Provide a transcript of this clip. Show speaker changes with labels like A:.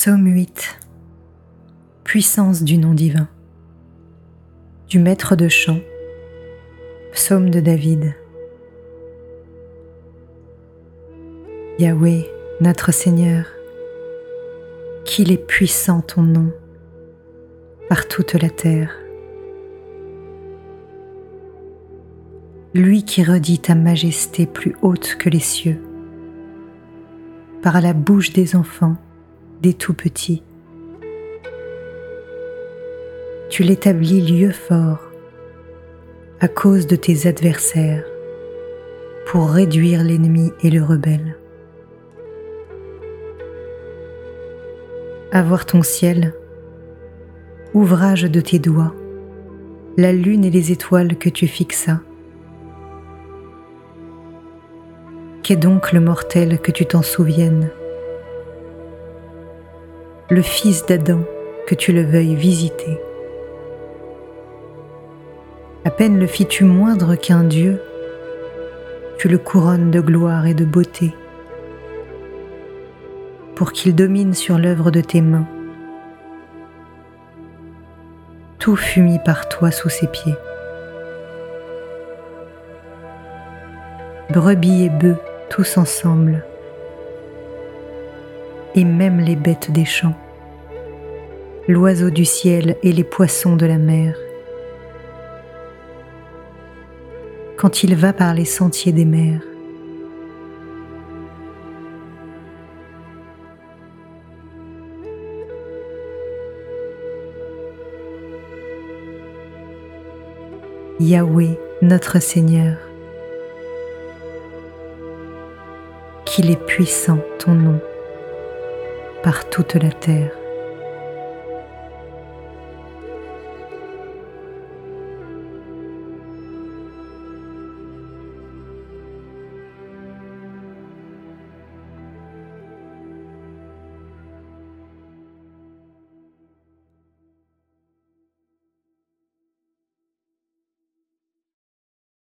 A: Psaume 8 Puissance du nom divin. Du maître de chant. Psaume de David. Yahweh, notre Seigneur, qu'il est puissant ton nom par toute la terre. Lui qui redit ta majesté plus haute que les cieux, par la bouche des enfants, des tout petits. Tu l'établis lieu fort à cause de tes adversaires pour réduire l'ennemi et le rebelle. Avoir ton ciel, ouvrage de tes doigts, la lune et les étoiles que tu fixas. Qu'est donc le mortel que tu t'en souviennes? Le fils d'Adam que tu le veuilles visiter À peine le fis-tu moindre qu'un Dieu, tu le couronnes de gloire et de beauté pour qu'il domine sur l'œuvre de tes mains. Tout fut mis par toi sous ses pieds. Brebis et bœufs tous ensemble, et même les bêtes des champs, l'oiseau du ciel et les poissons de la mer. Quand il va par les sentiers des mers, Yahweh notre Seigneur. Qu'il est puissant ton nom par toute la terre.